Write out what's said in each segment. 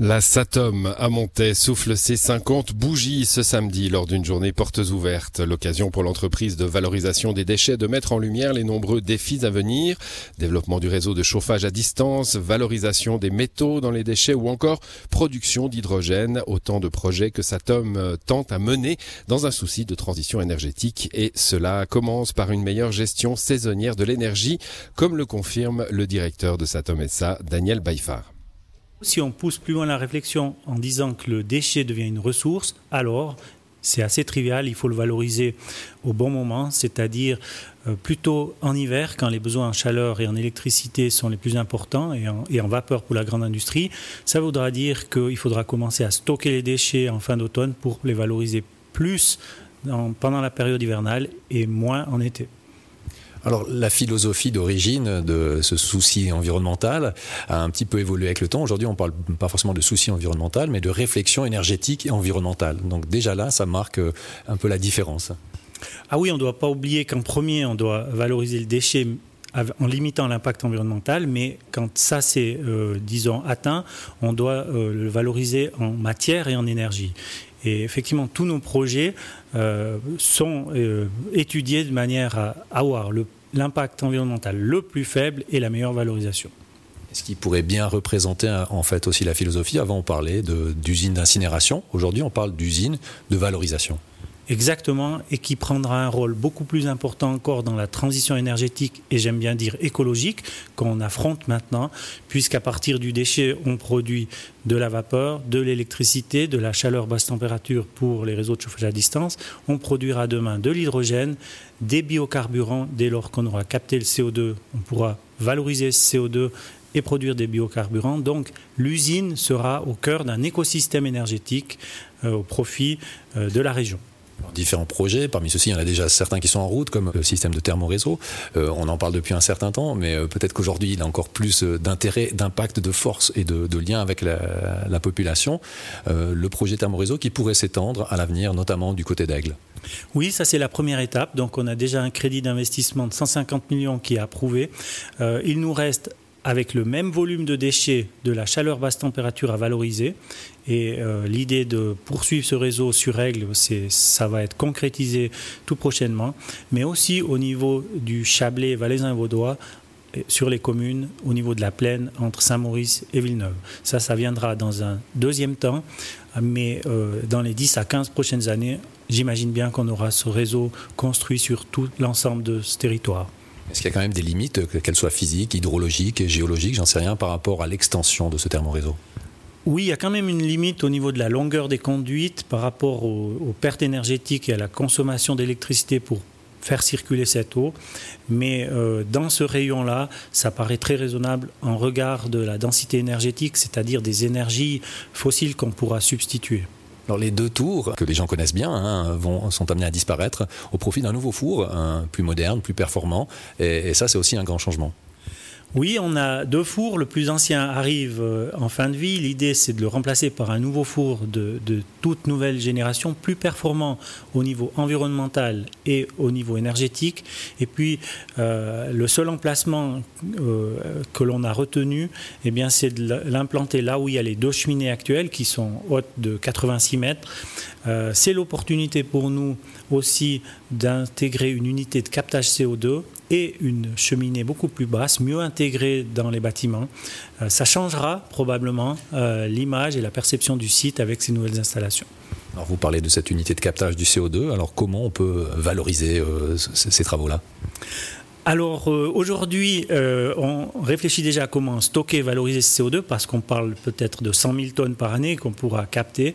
La Satom à Montaix souffle ses 50 bougies ce samedi lors d'une journée portes ouvertes. L'occasion pour l'entreprise de valorisation des déchets de mettre en lumière les nombreux défis à venir. Développement du réseau de chauffage à distance, valorisation des métaux dans les déchets ou encore production d'hydrogène. Autant de projets que Satom tente à mener dans un souci de transition énergétique. Et cela commence par une meilleure gestion saisonnière de l'énergie, comme le confirme le directeur de Satom SA, Daniel Baifar. Si on pousse plus loin la réflexion en disant que le déchet devient une ressource, alors c'est assez trivial, il faut le valoriser au bon moment, c'est-à-dire euh, plutôt en hiver quand les besoins en chaleur et en électricité sont les plus importants et en, vapeur pour la grande industrie. Ça voudra dire qu'il faudra commencer à stocker les déchets en fin d'automne pour les valoriser plus pendant la période hivernale et moins en été. Alors la philosophie d'origine de ce souci environnemental a un petit peu évolué avec le temps. Aujourd'hui, on parle pas forcément de souci environnemental, mais de réflexion énergétique et environnementale. Donc déjà là, ça marque euh, un peu la différence. Ah oui, on ne doit pas oublier qu'en premier, on doit valoriser le déchet en limitant l'impact environnemental, mais quand ça c'est, euh, disons, atteint, on doit euh, le valoriser en matière et en énergie. Et effectivement, tous nos projets sont étudiés de manière à avoir l'impact environnemental le plus faible et la meilleure valorisation. Ce qui pourrait bien représenter en fait aussi la philosophie? Avant, on parlait d'usine d'incinération. Aujourd'hui, on parle d'usine de valorisation. Exactement, et qui prendra un rôle beaucoup plus important encore dans la transition énergétique et j'aime bien dire écologique qu'on affronte maintenant, puisqu'à partir du déchet, on produit de la vapeur, de l'électricité, de la chaleur basse température pour les réseaux de chauffage à distance. On produira demain de l'hydrogène, des biocarburants. Dès lors qu'on aura capté le CO2, on pourra valoriser ce CO2 et produire des biocarburants. Donc l'usine sera au cœur d'un écosystème énergétique euh, au profit euh, de la région différents projets. Parmi ceux-ci, il y en a déjà certains qui sont en route, comme le système de thermoréseau. Euh, on en parle depuis un certain temps, mais euh, peut-être qu'aujourd'hui, il a encore plus euh, d'intérêt, d'impact, de force et de, lien avec la, population. le projet thermoréseau qui pourrait s'étendre à l'avenir, notamment du côté d'Aigle. Oui, ça c'est la première étape. Donc on a déjà un crédit d'investissement de 150 millions qui est approuvé. il nous reste avec le même volume de déchets, de la chaleur basse température à valoriser. Et euh, l'idée de poursuivre ce réseau sur règle, ça va être concrétisé tout prochainement. Mais aussi au niveau du Chablais, Valaisin-Vaudois, sur les communes au niveau de la plaine entre Saint-Maurice et Villeneuve. Ça, ça viendra dans un deuxième temps, mais euh, dans les 10 à 15 prochaines années, j'imagine bien qu'on aura ce réseau construit sur tout l'ensemble de ce territoire. Est-ce qu'il y a quand même des limites, qu'elles soient physiques, hydrologiques, géologiques, j'en sais rien, par rapport à l'extension de ce thermoréseau oui, il y a quand même une limite au niveau de la longueur des conduites par rapport aux, pertes énergétiques et à la consommation d'électricité pour faire circuler cette eau. Mais euh, dans ce rayon-là, ça paraît très raisonnable en regard de la densité énergétique, c'est-à-dire des énergies fossiles qu'on pourra substituer. Alors les deux tours, que les gens connaissent bien, hein, vont, sont amenés à disparaître au profit d'un nouveau four, plus moderne, plus performant. et ça, c'est aussi un grand changement. Oui, on a deux fours. Le plus ancien arrive euh, en fin de vie. L'idée, c'est de le remplacer par un nouveau four de, toute nouvelle génération, plus performant au niveau environnemental et au niveau énergétique. Et puis, euh, le seul emplacement euh, que l'on a retenu, eh c'est de l'implanter là où il y a les deux cheminées actuelles, qui sont hautes de 86 mètres. c'est l'opportunité pour nous aussi d'intégrer une unité de captage CO2 et une cheminée beaucoup plus basse, mieux intégrée dans les bâtiments. Euh, ça changera probablement euh, l'image et la perception du site avec ces nouvelles installations. Alors vous parlez de cette unité de captage du CO2, alors comment on peut valoriser euh, ces travaux-là? Alors euh, aujourd'hui, euh, on réfléchit déjà à comment stocker et valoriser ce CO2 parce qu'on parle peut-être de 100 000 tonnes par année qu'on pourra capter.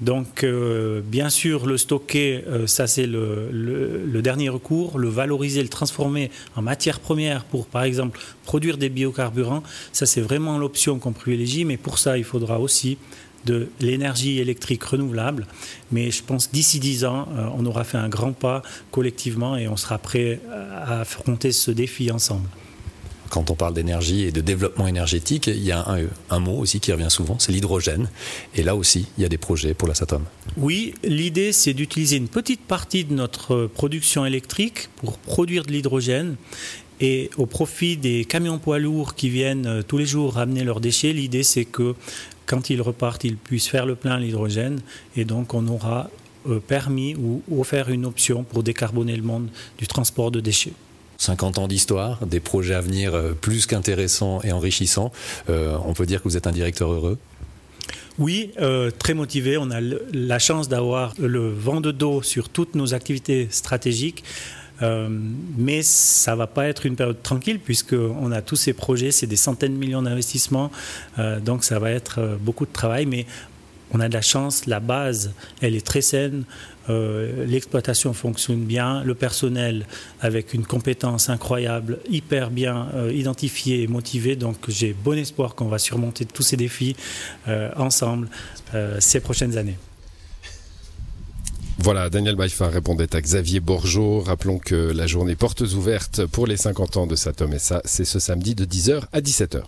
Donc euh, bien sûr, le stocker, ça c'est le, le, dernier recours. Le valoriser, le transformer en matière première pour par exemple produire des biocarburants, ça c'est vraiment l'option qu'on privilégie. Mais pour ça, il faudra aussi de l'énergie électrique renouvelable. Mais je pense d'ici 10 ans, euh, on aura fait un grand pas collectivement et on sera prêt à affronter ce défi ensemble. Quand on parle d'énergie et de développement énergétique, il y a un, mot aussi qui revient souvent, c'est l'hydrogène. Et là aussi, il y a des projets pour la SATOM. Oui, l'idée, c'est d'utiliser une petite partie de notre production électrique pour produire de l'hydrogène Et au profit des camions poids lourds qui viennent euh, tous les jours ramener leurs déchets, l'idée c'est que quand ils repartent, ils puissent faire le plein à l'hydrogène et donc on aura euh, permis ou offert une option pour décarboner le monde du transport de déchets. 50 ans d'histoire, des projets à venir euh, plus qu'intéressants et enrichissants. on peut dire que vous êtes un directeur heureux? Oui, très motivé. On a la chance d'avoir le vent de dos sur toutes nos activités stratégiques. Euh, mais ça va pas être une période tranquille puisqu'on a tous ces projets, c'est des centaines de millions d'investissements, euh, donc ça va être euh, beaucoup de travail, mais on a de la chance, la base, elle est très saine, l'exploitation fonctionne bien, le personnel avec une compétence incroyable, hyper bien identifié et motivé, donc j'ai bon espoir qu'on va surmonter tous ces défis ensemble ces prochaines années. Voilà, Daniel Baïfa répondait à Xavier Borgeot. Rappelons que la journée portes ouvertes pour les 50 ans de Satom et ça, c'est ce samedi de 10h à 17h.